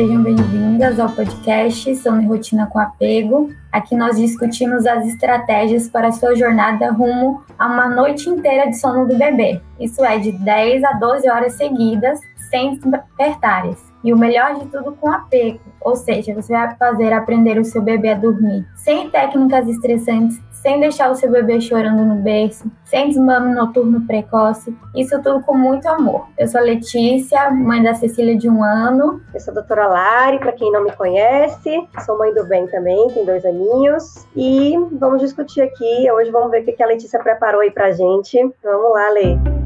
sejam bem-vindas ao podcast Sono e Rotina com Apego. Aqui nós discutimos as estratégias para sua jornada rumo a uma noite inteira de sono do bebê. Isso é de 10 a 12 horas seguidas, sem despertares. E o melhor de tudo com apego, ou seja, você vai fazer aprender o seu bebê a dormir sem técnicas estressantes sem deixar o seu bebê chorando no berço, sem desmame noturno precoce, isso tudo com muito amor. Eu sou Letícia, mãe da Cecília de um ano. Eu sou a doutora Lari, para quem não me conhece, sou mãe do bem também, tem dois aninhos, e vamos discutir aqui, hoje vamos ver o que a Letícia preparou aí pra gente. Vamos lá, Lê.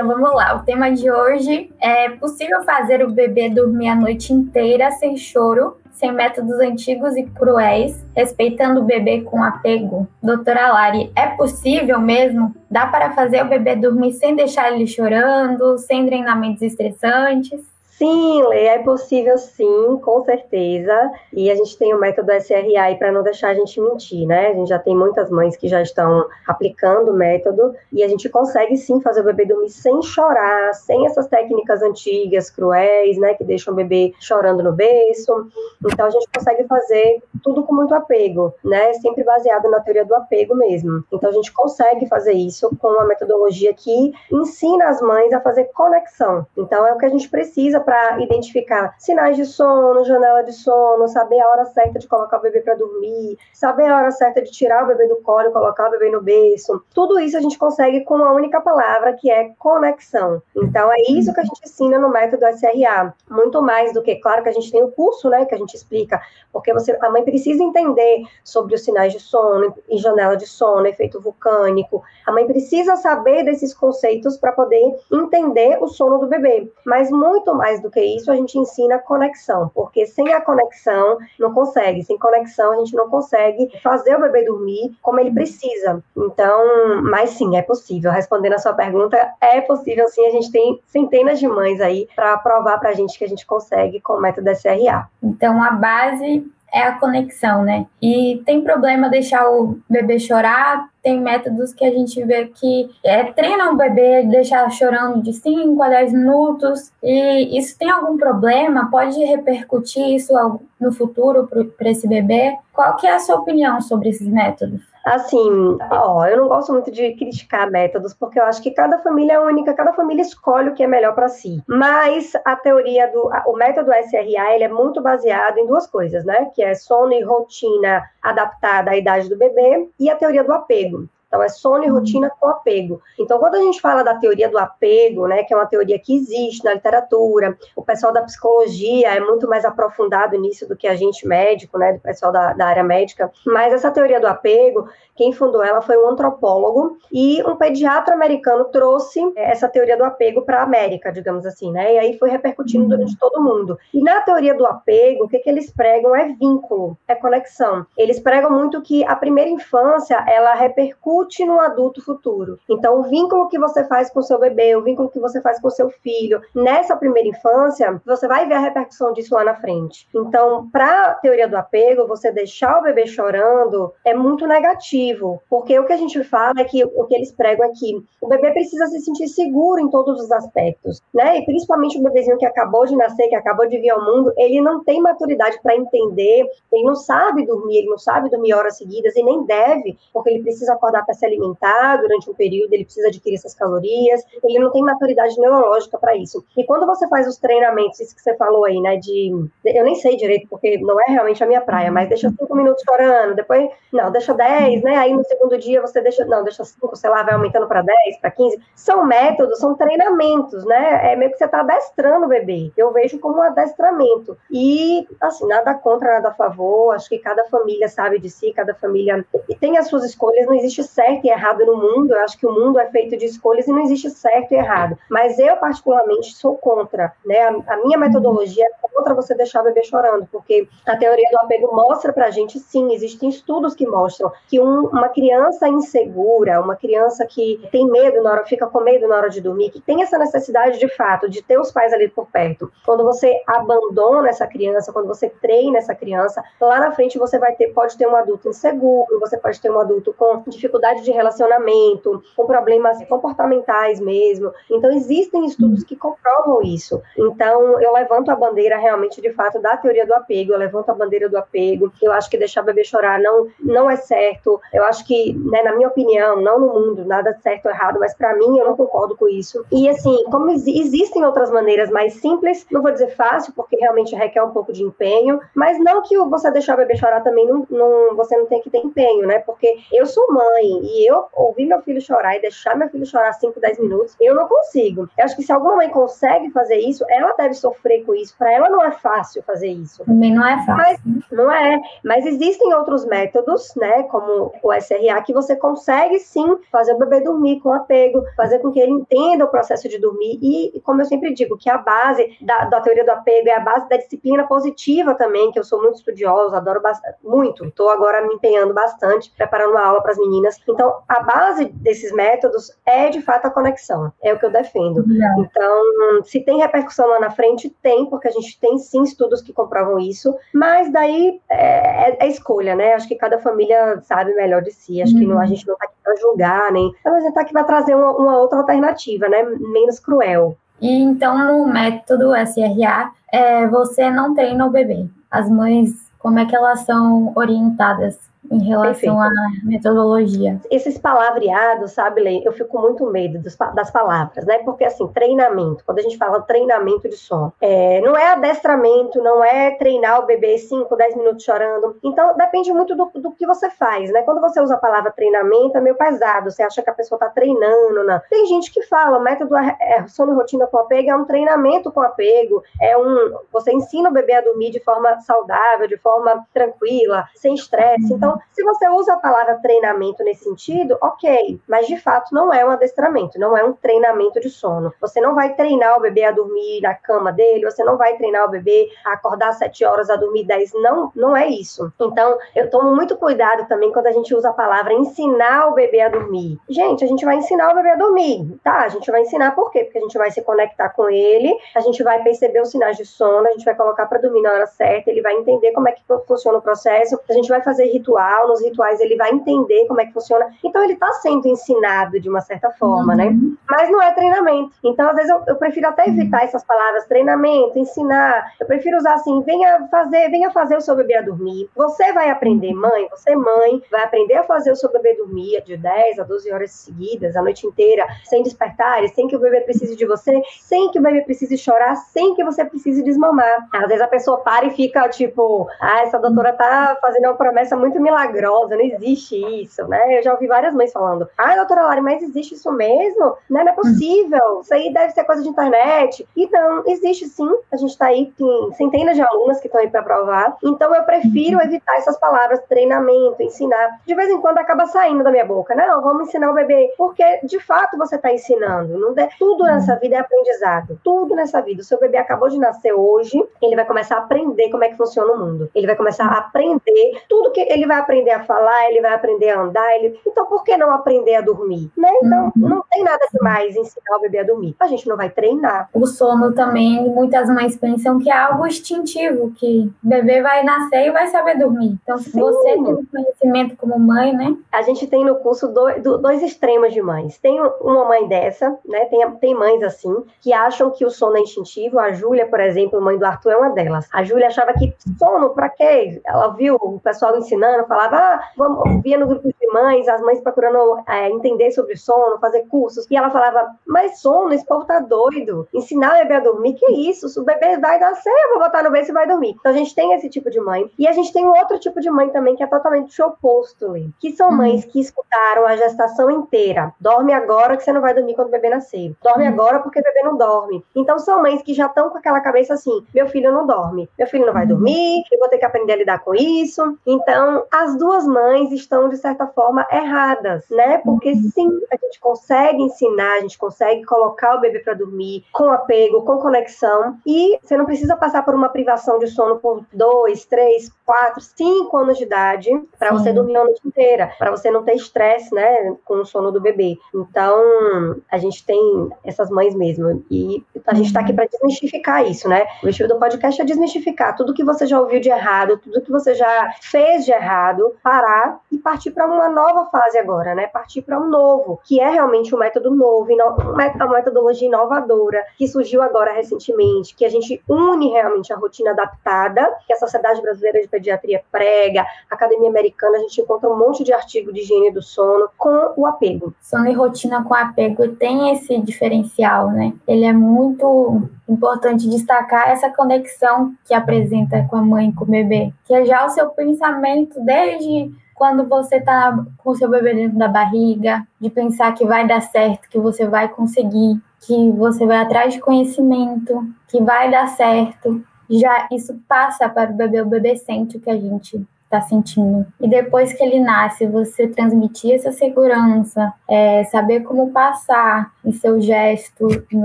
Então vamos lá, o tema de hoje é possível fazer o bebê dormir a noite inteira sem choro, sem métodos antigos e cruéis, respeitando o bebê com apego? Doutora Lari, é possível mesmo? Dá para fazer o bebê dormir sem deixar ele chorando, sem treinamentos estressantes? Sim, Lê, é possível sim, com certeza. E a gente tem o método SRA para não deixar a gente mentir, né? A gente já tem muitas mães que já estão aplicando o método e a gente consegue sim fazer o bebê dormir sem chorar, sem essas técnicas antigas, cruéis, né? Que deixam o bebê chorando no berço. Então a gente consegue fazer tudo com muito apego, né? Sempre baseado na teoria do apego mesmo. Então a gente consegue fazer isso com uma metodologia que ensina as mães a fazer conexão. Então é o que a gente precisa para identificar sinais de sono, janela de sono, saber a hora certa de colocar o bebê para dormir, saber a hora certa de tirar o bebê do colo e colocar o bebê no berço. Tudo isso a gente consegue com uma única palavra, que é conexão. Então é isso que a gente ensina no método SRA. Muito mais do que, claro que a gente tem o curso, né, que a gente explica, porque você, a mãe precisa entender sobre os sinais de sono e janela de sono, efeito vulcânico. A mãe precisa saber desses conceitos para poder entender o sono do bebê. Mas muito mais do que isso, a gente ensina conexão, porque sem a conexão não consegue, sem conexão a gente não consegue fazer o bebê dormir como ele precisa. Então, mas sim, é possível. Respondendo a sua pergunta, é possível sim, a gente tem centenas de mães aí para provar para a gente que a gente consegue com o método SRA. Então, a base é a conexão, né? E tem problema deixar o bebê chorar, tem métodos que a gente vê que é, treinam o bebê, deixar chorando de 5 a 10 minutos, e isso tem algum problema? Pode repercutir isso no futuro para esse bebê? Qual que é a sua opinião sobre esses métodos? Assim, ó, eu não gosto muito de criticar métodos, porque eu acho que cada família é única, cada família escolhe o que é melhor para si. Mas a teoria do o método SRA, ele é muito baseado em duas coisas, né? Que é sono e rotina adaptada à idade do bebê e a teoria do apego. Então, é sono e uhum. rotina com apego. Então, quando a gente fala da teoria do apego, né, que é uma teoria que existe na literatura, o pessoal da psicologia é muito mais aprofundado nisso do que a gente médico, né, do pessoal da, da área médica. Mas essa teoria do apego, quem fundou ela foi um antropólogo e um pediatra americano trouxe é, essa teoria do apego para a América, digamos assim, né? E aí foi repercutindo uhum. durante todo o mundo. E na teoria do apego, o que, que eles pregam é vínculo, é conexão. Eles pregam muito que a primeira infância ela repercute no adulto futuro. Então, o vínculo que você faz com seu bebê, o vínculo que você faz com seu filho, nessa primeira infância, você vai ver a repercussão disso lá na frente. Então, para a teoria do apego, você deixar o bebê chorando é muito negativo porque o que a gente fala é que o que eles pregam é que o bebê precisa se sentir seguro em todos os aspectos, né? E principalmente o bebezinho que acabou de nascer, que acabou de vir ao mundo, ele não tem maturidade para entender, ele não sabe dormir, ele não sabe dormir horas seguidas e nem deve, porque ele precisa acordar para se alimentar durante um período, ele precisa adquirir essas calorias, ele não tem maturidade neurológica para isso. E quando você faz os treinamentos, isso que você falou aí, né, de eu nem sei direito porque não é realmente a minha praia, mas deixa cinco minutos chorando, depois não, deixa dez, né? aí no segundo dia você deixa, não, deixa 5, sei lá, vai aumentando para 10, para 15. São métodos, são treinamentos, né? É meio que você está adestrando o bebê. Eu vejo como um adestramento. E, assim, nada contra, nada a favor. Acho que cada família sabe de si, cada família tem as suas escolhas. Não existe certo e errado no mundo. Eu acho que o mundo é feito de escolhas e não existe certo e errado. Mas eu, particularmente, sou contra, né? A, a minha metodologia é contra você deixar o bebê chorando, porque a teoria do apego mostra pra gente, sim, existem estudos que mostram que um, uma criança insegura, uma criança que tem medo na hora, fica com medo na hora de dormir, que tem essa necessidade de fato de ter os pais ali por perto. Quando você abandona essa criança, quando você treina essa criança, lá na frente você vai ter, pode ter um adulto inseguro, você pode ter um adulto com dificuldade dificuldade de relacionamento, com problemas comportamentais mesmo. Então, existem estudos que comprovam isso. Então, eu levanto a bandeira realmente, de fato, da teoria do apego, eu levanto a bandeira do apego. Eu acho que deixar o bebê chorar não, não é certo. Eu acho que, né, na minha opinião, não no mundo, nada certo ou errado, mas para mim, eu não concordo com isso. E, assim, como existem outras maneiras mais simples, não vou dizer fácil, porque realmente requer um pouco de empenho, mas não que você deixar o bebê chorar também, não, não, você não tem que ter empenho, né? Porque eu sou mãe e eu ouvir meu filho chorar e deixar meu filho chorar 5, 10 minutos, eu não consigo. Eu acho que se alguma mãe consegue fazer isso, ela deve sofrer com isso. Para ela não é fácil fazer isso. Também não é fácil. Mas, não é. Mas existem outros métodos, né? Como o SRA, que você consegue sim fazer o bebê dormir com apego, fazer com que ele entenda o processo de dormir. E, como eu sempre digo, que a base da, da teoria do apego é a base da disciplina positiva também, que eu sou muito estudiosa, adoro bastante, muito. Estou agora me empenhando bastante, preparando uma aula para as meninas. Então, a base desses métodos é de fato a conexão, é o que eu defendo. Então, se tem repercussão lá na frente, tem, porque a gente tem sim estudos que comprovam isso, mas daí é, é, é escolha, né? Acho que cada família sabe melhor de si. Acho uhum. que não, a gente não está aqui para julgar, nem. Mas a gente está aqui para trazer uma, uma outra alternativa, né? Menos cruel. E então, no método SRA, é, você não treina o bebê. As mães, como é que elas são orientadas em relação Perfeito. à metodologia. Esses palavreados, sabe, Lei, eu fico muito medo dos, das palavras, né? Porque, assim, treinamento, quando a gente fala treinamento de som, é, não é adestramento, não é treinar o bebê 5, 10 minutos chorando. Então, depende muito do, do que você faz, né? Quando você usa a palavra treinamento, é meio pesado, você acha que a pessoa tá treinando, não. Tem gente que fala, método é, é, sono rotina com apego é um treinamento com apego, é um, você ensina o bebê a dormir de forma saudável, de forma tranquila, sem estresse. Então, se você usa a palavra treinamento nesse sentido, ok, mas de fato não é um adestramento, não é um treinamento de sono. Você não vai treinar o bebê a dormir na cama dele, você não vai treinar o bebê a acordar sete horas, a dormir dez, não, não é isso. Então, eu tomo muito cuidado também quando a gente usa a palavra ensinar o bebê a dormir. Gente, a gente vai ensinar o bebê a dormir, tá? A gente vai ensinar por quê? Porque a gente vai se conectar com ele, a gente vai perceber os sinais de sono, a gente vai colocar para dormir na hora certa, ele vai entender como é que funciona o processo, a gente vai fazer ritual ritual, nos rituais ele vai entender como é que funciona. Então ele está sendo ensinado de uma certa forma, né? uhum. né? Mas não é treinamento. Então, às vezes, eu, eu, prefiro até evitar essas palavras, treinamento, ensinar. Eu prefiro usar assim, venha fazer, venha fazer o seu bebê a dormir. Você vai aprender, mãe, você, mãe, vai aprender a fazer o seu bebê dormir de 10 a 12 horas seguidas, a noite inteira, sem despertar, sem que o bebê precise de você, sem que o bebê precise chorar, sem que você precise desmamar. Às vezes a pessoa para e fica tipo, ah, essa doutora tá fazendo uma promessa muito milagrosa milagrosa, não existe isso, né? Eu já ouvi várias mães falando, ai, doutora Lari, mas existe isso mesmo? Não, não é possível, isso aí deve ser coisa de internet. Então, existe sim, a gente tá aí, tem centenas de alunas que estão aí para provar, então eu prefiro uhum. evitar essas palavras, treinamento, ensinar. De vez em quando acaba saindo da minha boca, não, vamos ensinar o bebê, porque de fato você tá ensinando, não de... tudo nessa vida é aprendizado, tudo nessa vida. O seu bebê acabou de nascer hoje, ele vai começar a aprender como é que funciona o mundo, ele vai começar a aprender tudo que ele vai aprender a falar, ele vai aprender a andar, ele... então por que não aprender a dormir? Né? Então uhum. não tem nada demais ensinar o bebê a dormir. A gente não vai treinar. O sono também, muitas mães pensam que é algo instintivo, que o bebê vai nascer e vai saber dormir. Então se Sim. você tem conhecimento como mãe, né? A gente tem no curso dois, dois extremos de mães. Tem uma mãe dessa, né? Tem, tem mães assim, que acham que o sono é instintivo. A Júlia, por exemplo, mãe do Arthur, é uma delas. A Júlia achava que sono, para quê? Ela viu o pessoal ensinando, falava ah, vamos, via no grupo mães, as mães procurando é, entender sobre sono, fazer cursos, e ela falava, mas sono, esse povo tá doido, ensinar o bebê a dormir, que isso, se o bebê vai nascer, eu vou botar no berço e vai dormir. Então a gente tem esse tipo de mãe, e a gente tem um outro tipo de mãe também, que é totalmente oposto, que são uhum. mães que escutaram a gestação inteira, dorme agora que você não vai dormir quando o bebê nascer, dorme uhum. agora porque o bebê não dorme. Então são mães que já estão com aquela cabeça assim, meu filho não dorme, meu filho não vai uhum. dormir, eu vou ter que aprender a lidar com isso. Então, as duas mães estão, de certa forma, erradas, né? Porque uhum. sim, a gente consegue ensinar, a gente consegue colocar o bebê para dormir com apego, com conexão, e você não precisa passar por uma privação de sono por dois, três, quatro, cinco anos de idade para você dormir a noite inteira, para você não ter estresse, né, com o sono do bebê. Então, a gente tem essas mães mesmo, e a gente está aqui para desmistificar isso, né? O objetivo do podcast é desmistificar tudo que você já ouviu de errado, tudo que você já fez de errado, parar e partir para uma nova fase agora, né? Partir para um novo, que é realmente um método novo, uma metodologia inovadora, que surgiu agora recentemente, que a gente une realmente a rotina adaptada, que a Sociedade Brasileira de Pediatria prega, a Academia Americana, a gente encontra um monte de artigo de higiene do sono com o apego. Sono e rotina com apego tem esse diferencial, né? Ele é muito importante destacar essa conexão que apresenta com a mãe e com o bebê, que é já o seu pensamento desde quando você está com o seu bebê dentro da barriga, de pensar que vai dar certo, que você vai conseguir, que você vai atrás de conhecimento, que vai dar certo. Já isso passa para o bebê, o bebê sente o que a gente está sentindo. E depois que ele nasce, você transmitir essa segurança, é, saber como passar em seu gesto, em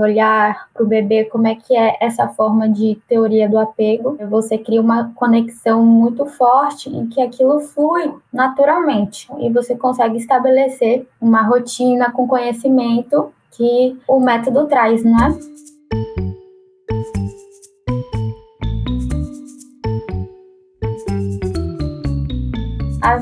olhar para o bebê, como é que é essa forma de teoria do apego. Você cria uma conexão muito forte em que aquilo flui naturalmente e você consegue estabelecer uma rotina com conhecimento que o método traz, não é?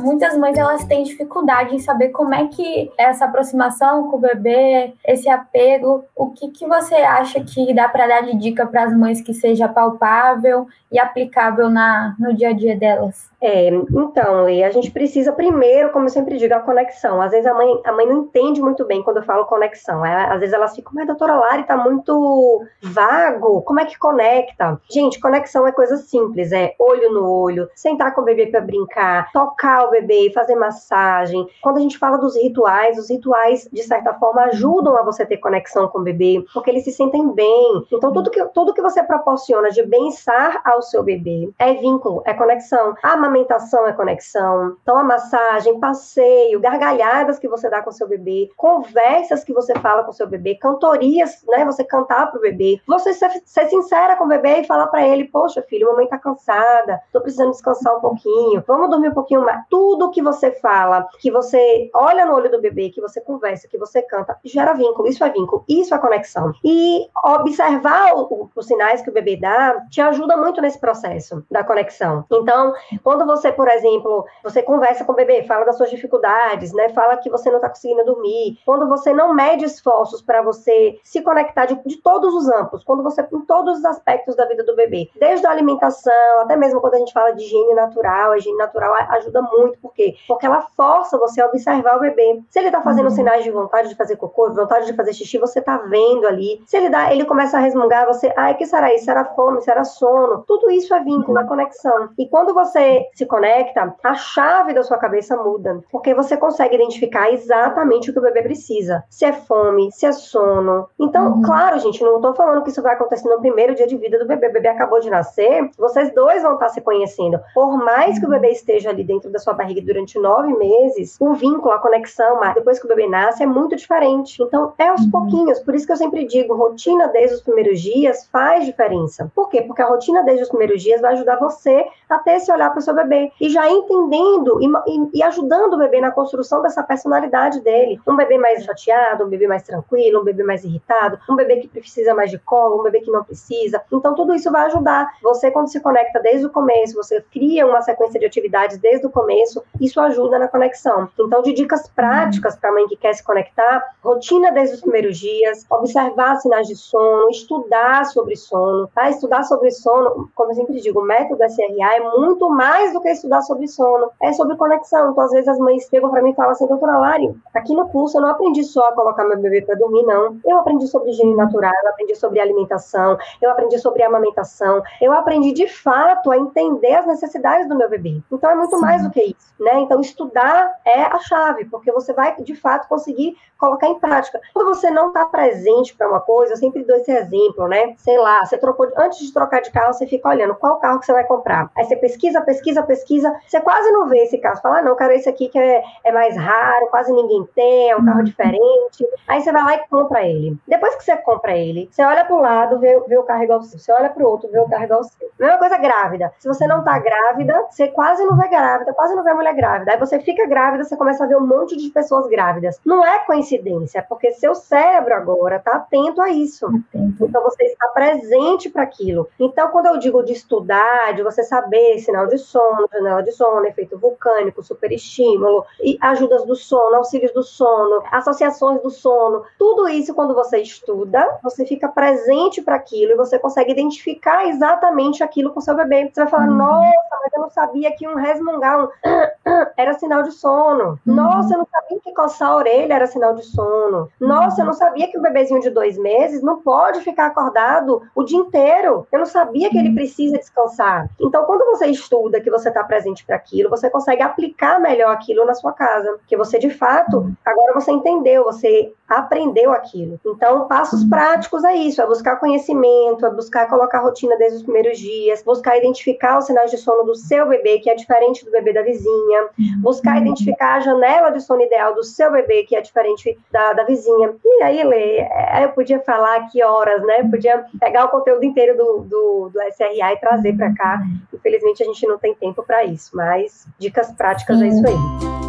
Muitas mães elas têm dificuldade em saber como é que essa aproximação com o bebê, esse apego, o que, que você acha que dá para dar de dica para as mães que seja palpável e aplicável na, no dia a dia delas? É, então, e a gente precisa primeiro, como eu sempre digo, a conexão. Às vezes a mãe, a mãe não entende muito bem quando eu falo conexão. É, às vezes elas ficam, mas doutora Lari tá muito vago, como é que conecta? Gente, conexão é coisa simples, é olho no olho, sentar com o bebê para brincar, tocar o bebê, fazer massagem. Quando a gente fala dos rituais, os rituais, de certa forma, ajudam a você ter conexão com o bebê, porque eles se sentem bem. Então, tudo que, tudo que você proporciona de bem-estar ao seu bebê é vínculo, é conexão. A amamentação é conexão. Então, a massagem, passeio, gargalhadas que você dá com seu bebê, conversas que você fala com seu bebê, cantorias, né? Você cantar pro bebê. Você ser, ser sincera com o bebê e falar para ele: Poxa, filho, mamãe tá cansada, tô precisando descansar um pouquinho, vamos dormir um pouquinho mais. Tudo que você fala, que você olha no olho do bebê, que você conversa, que você canta, gera vínculo. Isso é vínculo, isso é conexão. E observar o, o, os sinais que o bebê dá te ajuda muito nesse processo da conexão. Então, quando você, por exemplo, você conversa com o bebê, fala das suas dificuldades, né? Fala que você não está conseguindo dormir. Quando você não mede esforços para você se conectar de, de, todos os amplos, quando você em todos os aspectos da vida do bebê, desde a alimentação, até mesmo quando a gente fala de higiene natural, a higiene natural ajuda muito, por quê? Porque ela força você a observar o bebê. Se ele está fazendo uhum. sinais de vontade de fazer cocô, de vontade de fazer xixi, você está vendo ali. Se ele dá, ele começa a resmungar, você, ai, que será isso? Será fome? Será sono? Tudo isso é vínculo, é conexão. E quando você se conecta, a chave da sua cabeça muda, porque você consegue identificar exatamente o que o bebê precisa. Se é fome, se é sono. Então, uhum. claro, gente, não estou falando que isso vai acontecer no primeiro dia de vida do bebê. O bebê acabou de nascer, vocês dois vão estar se conhecendo. Por mais que o bebê esteja ali dentro da sua barriga durante nove meses, o vínculo, a conexão, depois que o bebê nasce, é muito diferente. Então, é aos uhum. pouquinhos. Por isso que eu sempre digo, rotina desde os primeiros dias faz diferença. Por quê? Porque a rotina desde os primeiros dias vai ajudar você a ter esse olhar para o seu bebê e já entendendo e, e, e, ajudando o bebê na construção dessa personalidade dele. Um bebê mais chateado, um bebê mais tranquilo, um bebê mais irritado, um bebê que precisa mais de colo, um bebê que não precisa. Então, tudo isso vai ajudar. Você, quando se conecta desde o começo, você cria uma sequência de atividades desde o começo, isso ajuda na conexão. Então, de dicas práticas para a mãe que quer se conectar, rotina desde os primeiros dias, observar sinais de sono, estudar sobre sono, tá? Estudar sobre sono, como eu sempre digo, o método SRA é muito mais do que estudar sobre sono, é sobre conexão. Então, às vezes as mães chegam para mim e falam assim, doutora Lari, aqui no curso eu não aprendi só a colocar meu bebê para dormir, não. Eu aprendi sobre higiene natural, eu aprendi sobre alimentação, eu aprendi sobre amamentação, eu aprendi de fato a entender as necessidades do meu bebê. Então, é muito Sim. mais do que isso, né? Então, estudar é a chave, porque você vai, de fato, conseguir colocar em prática. Quando você não está presente para uma coisa, eu sempre dou esse exemplo, né? Sei lá, você trocou, antes de trocar de carro, você fica olhando qual carro que você vai comprar. Aí você pesquisa, pesquisa, pesquisa, você quase não vê esse carro. Você fala, ah, não, quero esse aqui que é, é mais raro, quase ninguém tem, é um carro uhum. diferente. Aí você vai lá e compra ele. Depois que você compra ele, você olha para um lado, vê, vê o carro igual ao seu. Você olha para o outro, vê o carro igual ao seu. Mesma coisa grávida. Se você não está grávida, você quase não vê grávida, quase não vê mulher grávida. Aí você fica grávida, você começa a ver um monte de pessoas grávidas. Não é coincidência, é porque seu cérebro agora está atento a isso. Atento. Então você está presente para aquilo. Então, quando eu digo de estudar, de você saber sinal de sono, janela de sono, efeito vulcânico, superestímulo, e ajudas do sono, auxílios do sono, associações do sono, tudo isso, quando você estuda, você fica presente para aquilo e você consegue identificar exatamente aquilo com seu bebê. Você vai falar, uhum. nossa, mas eu não sabia que um resmungar um era sinal de sono. Uhum. Nossa, eu não sabia que coçar a orelha era sinal de sono. Nossa, eu não sabia que o bebezinho de dois meses não pode ficar acordado o dia inteiro. Eu não sabia que ele uhum. precisa descansar. Então, quando você estuda que você está presente para aquilo, você consegue aplicar melhor aquilo na sua casa. Porque você, de fato, uhum. agora você entendeu, você aprendeu aquilo. Então, passos práticos é isso: é buscar conhecimento, é buscar colocar rotina desde os primeiros dias, buscar identificar os sinais de sono do seu bebê, que é diferente do bebê da vizinha, buscar identificar a janela de sono ideal do seu bebê, que é diferente da, da vizinha. E aí, Lê, é, eu podia falar aqui horas, né? Podia pegar o conteúdo inteiro do, do, do SRA e trazer para cá. Infelizmente, a gente não tem tempo para isso, mas dicas práticas Sim. é isso aí.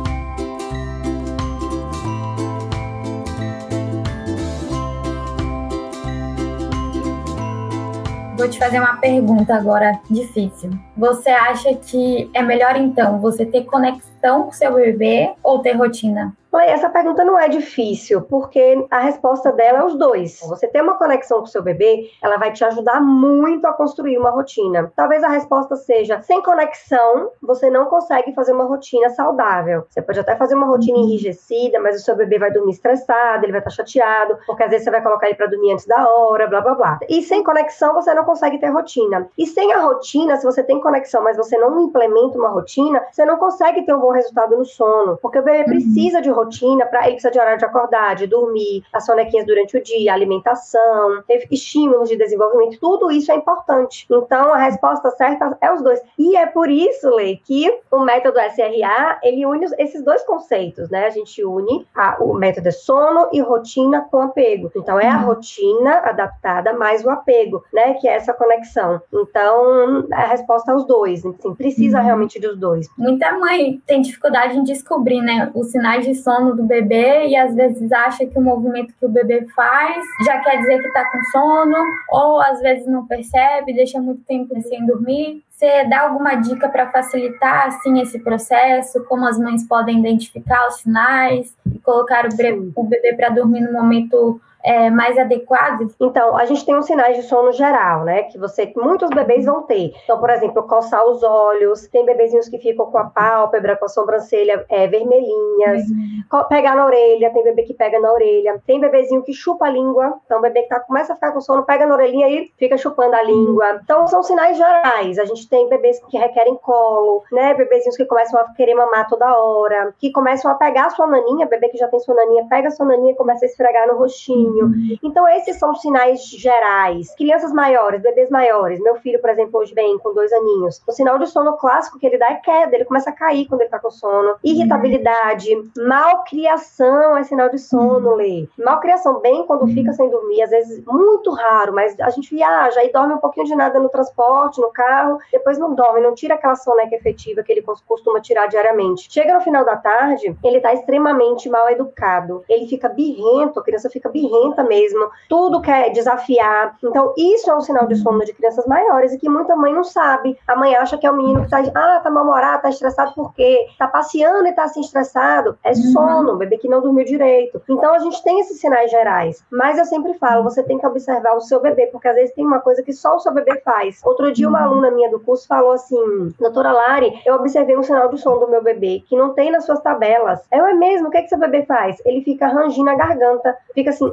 Vou te fazer uma pergunta agora difícil. Você acha que é melhor então você ter conexão com seu bebê ou ter rotina? Essa pergunta não é difícil, porque a resposta dela é os dois. Você ter uma conexão com o seu bebê, ela vai te ajudar muito a construir uma rotina. Talvez a resposta seja: sem conexão, você não consegue fazer uma rotina saudável. Você pode até fazer uma rotina uhum. enrijecida, mas o seu bebê vai dormir estressado, ele vai estar chateado, porque às vezes você vai colocar ele para dormir antes da hora, blá blá blá. E sem conexão, você não consegue ter rotina. E sem a rotina, se você tem conexão, mas você não implementa uma rotina, você não consegue ter um bom resultado no sono, porque o bebê uhum. precisa de rotina para ele precisa de horário de acordar, de dormir, as sonequinhas durante o dia, alimentação, estímulos de desenvolvimento, tudo isso é importante. Então, a resposta certa é os dois. E é por isso, Lei, que o método SRA, ele une esses dois conceitos, né? A gente une a, o método de sono e rotina com apego. Então, é a uhum. rotina adaptada mais o apego, né? Que é essa conexão. Então, a resposta os dois. Assim, precisa uhum. realmente dos dois. Muita mãe tem dificuldade em descobrir, né? Os sinais de sono do bebê e às vezes acha que o movimento que o bebê faz já quer dizer que está com sono, ou às vezes não percebe, deixa muito tempo sem dormir. Você dá alguma dica para facilitar assim esse processo? Como as mães podem identificar os sinais e colocar o bebê para dormir no momento é, mais adequados? Então, a gente tem uns sinais de sono geral, né? Que você, muitos bebês vão ter. Então, por exemplo, coçar os olhos, tem bebezinhos que ficam com a pálpebra, com a sobrancelha é, vermelhinhas, uhum. pegar na orelha, tem bebê que pega na orelha, tem bebezinho que chupa a língua, então o bebê que tá, começa a ficar com sono, pega na orelhinha e fica chupando a língua. Então, são sinais gerais. A gente tem bebês que requerem colo, né? Bebezinhos que começam a querer mamar toda hora, que começam a pegar a sua naninha, bebê que já tem sua naninha, pega a sua naninha e começa a esfregar no rostinho. Uhum. Então, esses são sinais gerais. Crianças maiores, bebês maiores. Meu filho, por exemplo, hoje vem com dois aninhos. O sinal de sono clássico que ele dá é queda, ele começa a cair quando ele tá com sono. Irritabilidade, malcriação é sinal de sono, uhum. Lê. Malcriação, bem quando fica sem dormir, às vezes muito raro, mas a gente viaja e dorme um pouquinho de nada no transporte, no carro, depois não dorme, não tira aquela soneca efetiva que ele costuma tirar diariamente. Chega no final da tarde, ele tá extremamente mal educado. Ele fica birrento, a criança fica birrenta mesmo, tudo quer desafiar. Então, isso é um sinal de sono de crianças maiores e que muita mãe não sabe. A mãe acha que é o menino que tá, ah, tá mal-humorado, tá estressado por quê? Tá passeando e tá assim estressado. É uhum. sono, o bebê que não dormiu direito. Então, a gente tem esses sinais gerais. Mas eu sempre falo, você tem que observar o seu bebê, porque às vezes tem uma coisa que só o seu bebê faz. Outro dia, uma uhum. aluna minha do curso falou assim, doutora Lari, eu observei um sinal de sono do meu bebê que não tem nas suas tabelas. Eu, é mesmo? O que, é que seu bebê faz? Ele fica rangindo a garganta, fica assim,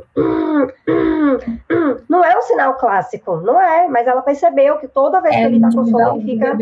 não é um sinal clássico, não é, mas ela percebeu que toda vez é que ele tá com sono, ele fica,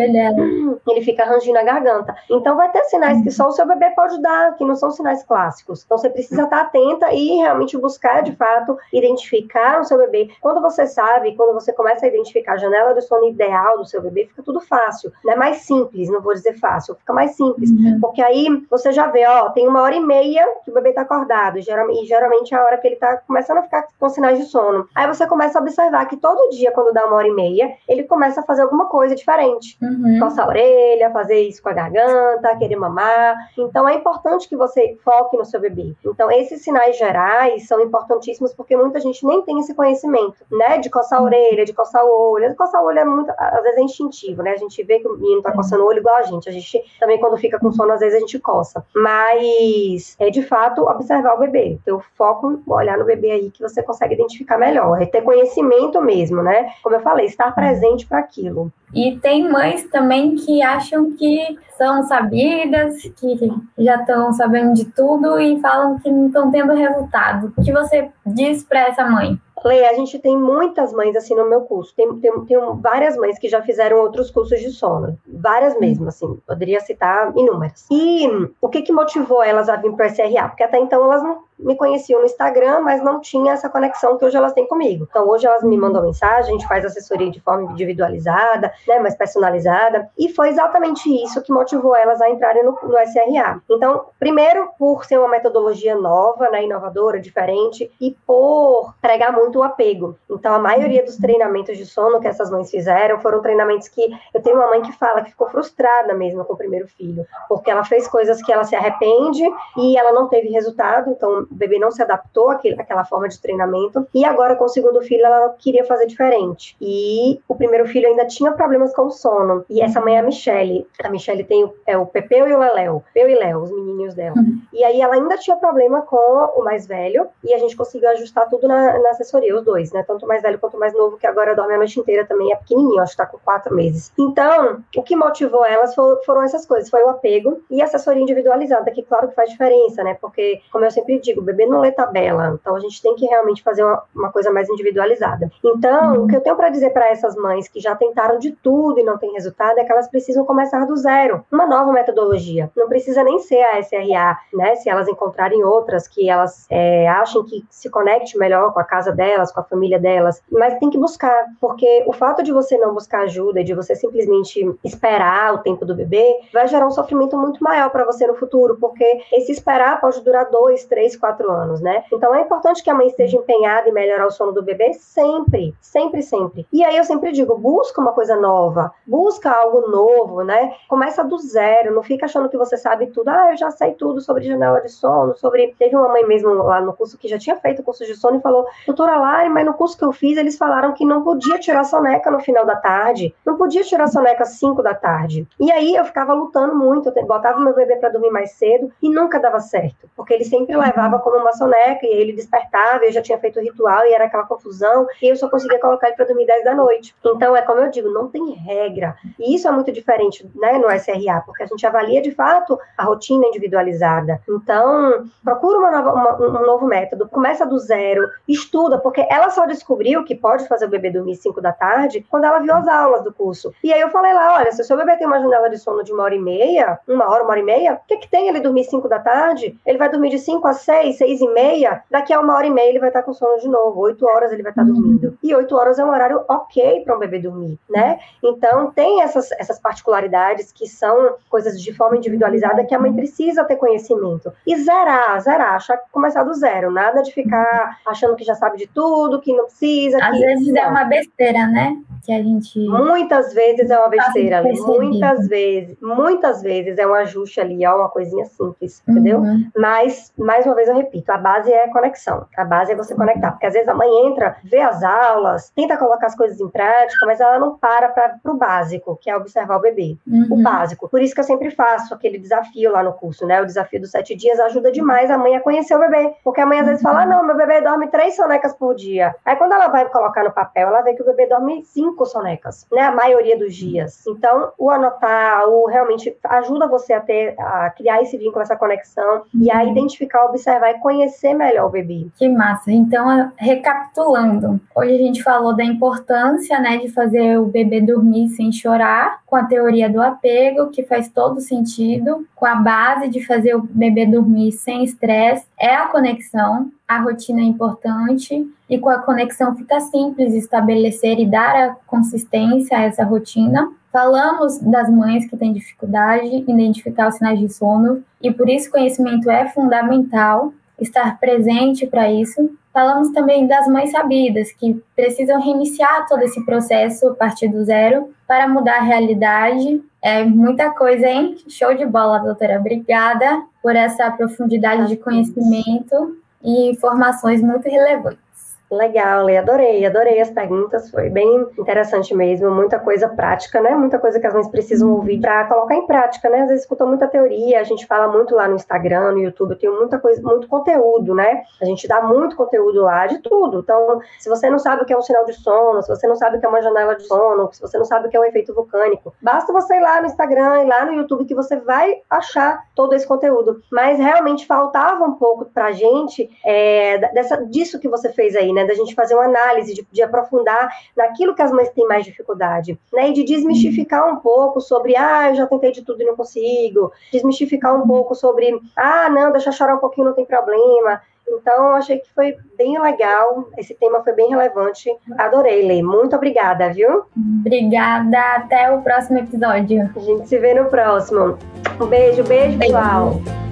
ele fica rangindo a garganta. Então vai ter sinais que só o seu bebê pode dar, que não são sinais clássicos. Então você precisa estar atenta e realmente buscar, de fato, identificar o seu bebê. Quando você sabe, quando você começa a identificar a janela do sono ideal do seu bebê, fica tudo fácil. Não é mais simples, não vou dizer fácil, fica mais simples. Uhum. Porque aí você já vê, ó, tem uma hora e meia que o bebê tá acordado, e geralmente, e geralmente é a hora que ele tá começando começando a ficar com sinais de sono. Aí você começa a observar que todo dia, quando dá uma hora e meia, ele começa a fazer alguma coisa diferente. Uhum. Coçar a orelha, fazer isso com a garganta, querer mamar. Então é importante que você foque no seu bebê. Então esses sinais gerais são importantíssimos porque muita gente nem tem esse conhecimento, né? De coçar a orelha, de coçar o olho. Coçar o olho é muito, às vezes é instintivo, né? A gente vê que o menino tá coçando o olho igual a gente. A gente também, quando fica com sono, às vezes a gente coça. Mas é de fato observar o bebê. Ter o foco, olhar no bebê aí que você consegue identificar melhor. É ter conhecimento mesmo, né? Como eu falei, estar presente para aquilo. E tem mães também que acham que são sabidas, que já estão sabendo de tudo e falam que não estão tendo resultado. O que você diz para essa mãe? Lê, a gente tem muitas mães assim no meu curso. Tem, tem, tem várias mães que já fizeram outros cursos de sono. Várias mesmo, assim. Poderia citar inúmeras. E o que, que motivou elas a vir para o SRA? Porque até então elas não me conheciam no Instagram, mas não tinha essa conexão que hoje elas têm comigo. Então, hoje elas me mandam mensagem, a gente faz assessoria de forma individualizada, né, mais personalizada, e foi exatamente isso que motivou elas a entrarem no, no SRA. Então, primeiro, por ser uma metodologia nova, né, inovadora, diferente, e por pregar muito o apego. Então, a maioria dos treinamentos de sono que essas mães fizeram foram treinamentos que eu tenho uma mãe que fala que ficou frustrada mesmo com o primeiro filho, porque ela fez coisas que ela se arrepende e ela não teve resultado, então o bebê não se adaptou àquele, àquela forma de treinamento, e agora com o segundo filho ela queria fazer diferente. E o primeiro filho ainda tinha problemas com o sono, e essa mãe é a Michelle. A Michelle tem o, é, o Pepeu e o Leléu, Pepeu e Léo, os menininhos dela. Uhum. E aí ela ainda tinha problema com o mais velho, e a gente conseguiu ajustar tudo na, na assessoria, os dois, né? Tanto o mais velho quanto o mais novo, que agora dorme a noite inteira também, é pequenininho, acho que tá com quatro meses. Então, o que motivou elas foram essas coisas, foi o apego e a assessoria individualizada, que claro que faz diferença, né? Porque, como eu sempre digo, o bebê não lê tabela, então a gente tem que realmente fazer uma, uma coisa mais individualizada. Então, uhum. o que eu tenho para dizer para essas mães que já tentaram de tudo e não tem resultado é que elas precisam começar do zero, uma nova metodologia. Não precisa nem ser a SRA, né? Se elas encontrarem outras que elas é, achem que se conecte melhor com a casa delas, com a família delas, mas tem que buscar, porque o fato de você não buscar ajuda e de você simplesmente esperar o tempo do bebê vai gerar um sofrimento muito maior para você no futuro, porque esse esperar pode durar dois, três, quatro quatro anos, né? Então é importante que a mãe esteja empenhada em melhorar o sono do bebê sempre, sempre, sempre. E aí eu sempre digo, busca uma coisa nova, busca algo novo, né? Começa do zero, não fica achando que você sabe tudo. Ah, eu já sei tudo sobre janela de sono, sobre. Teve uma mãe mesmo lá no curso que já tinha feito curso de sono e falou, doutora Lari, mas no curso que eu fiz, eles falaram que não podia tirar soneca no final da tarde, não podia tirar soneca às 5 da tarde. E aí eu ficava lutando muito, eu botava meu bebê para dormir mais cedo e nunca dava certo, porque ele sempre levava como uma soneca, e ele despertava, eu já tinha feito o ritual, e era aquela confusão, e eu só conseguia colocar ele para dormir 10 da noite. Então, é como eu digo, não tem regra. E isso é muito diferente né, no SRA, porque a gente avalia de fato a rotina individualizada. Então, procura uma nova, uma, um novo método, começa do zero, estuda, porque ela só descobriu que pode fazer o bebê dormir 5 da tarde quando ela viu as aulas do curso. E aí eu falei lá, olha, se o seu bebê tem uma janela de sono de uma hora e meia, uma hora, uma hora e meia, o que, que tem ele dormir 5 da tarde? Ele vai dormir de 5 a 6, 6 e meia, daqui a uma hora e meia ele vai estar com sono de novo, oito horas ele vai estar uhum. dormindo. E oito horas é um horário ok para um bebê dormir, né? Então tem essas, essas particularidades que são coisas de forma individualizada que a mãe precisa ter conhecimento. E zerar, zerar, achar que começar do zero, nada de ficar achando que já sabe de tudo, que não precisa. Às que... vezes é uma besteira, né? Que a gente. Muitas vezes é uma besteira, muitas vezes, muitas vezes é um ajuste ali, é uma coisinha simples, entendeu? Uhum. Mas, mais uma vez eu repito, a base é conexão. A base é você conectar. Porque às vezes a mãe entra, vê as aulas, tenta colocar as coisas em prática, mas ela não para para o básico, que é observar o bebê. Uhum. O básico. Por isso que eu sempre faço aquele desafio lá no curso, né? O desafio dos sete dias ajuda demais a mãe a conhecer o bebê. Porque a mãe às vezes fala: ah, não, meu bebê dorme três sonecas por dia. Aí quando ela vai colocar no papel, ela vê que o bebê dorme cinco sonecas, né? A maioria dos dias. Então, o anotar, o realmente ajuda você a ter, a criar esse vínculo, essa conexão, uhum. e a identificar, observar e conhecer melhor o bebê. Que massa. Então, recapitulando, hoje a gente falou da importância, né, de fazer o bebê dormir sem chorar, com a teoria do apego, que faz todo sentido, com a base de fazer o bebê dormir sem estresse, é a conexão, a rotina é importante e com a conexão fica simples estabelecer e dar a consistência a essa rotina. Falamos das mães que têm dificuldade em identificar os sinais de sono e por isso conhecimento é fundamental estar presente para isso. Falamos também das mães sabidas, que precisam reiniciar todo esse processo a partir do zero para mudar a realidade. É muita coisa, hein? Show de bola, doutora. Obrigada por essa profundidade de conhecimento e informações muito relevantes. Legal, Lê, adorei, adorei as perguntas, foi bem interessante mesmo, muita coisa prática, né? Muita coisa que as mães precisam ouvir para colocar em prática, né? Às vezes escuta muita teoria, a gente fala muito lá no Instagram, no YouTube, tenho muita coisa, muito conteúdo, né? A gente dá muito conteúdo lá de tudo. Então, se você não sabe o que é um sinal de sono, se você não sabe o que é uma janela de sono, se você não sabe o que é um efeito vulcânico, basta você ir lá no Instagram e lá no YouTube que você vai achar todo esse conteúdo. Mas realmente faltava um pouco pra gente é, dessa, disso que você fez aí, né? Né? Da gente fazer uma análise, de, de, aprofundar naquilo que as mães têm mais dificuldade, né? E de desmistificar um pouco sobre, ah, eu já tentei de tudo e não consigo. Desmistificar um pouco sobre, ah, não, deixa eu chorar um pouquinho, não tem problema. Então, achei que foi bem legal. Esse tema foi bem relevante. Adorei, Lei. Muito obrigada, viu? Obrigada. Até o próximo episódio. A gente se vê no próximo. Um beijo, beijo, beijo. pessoal.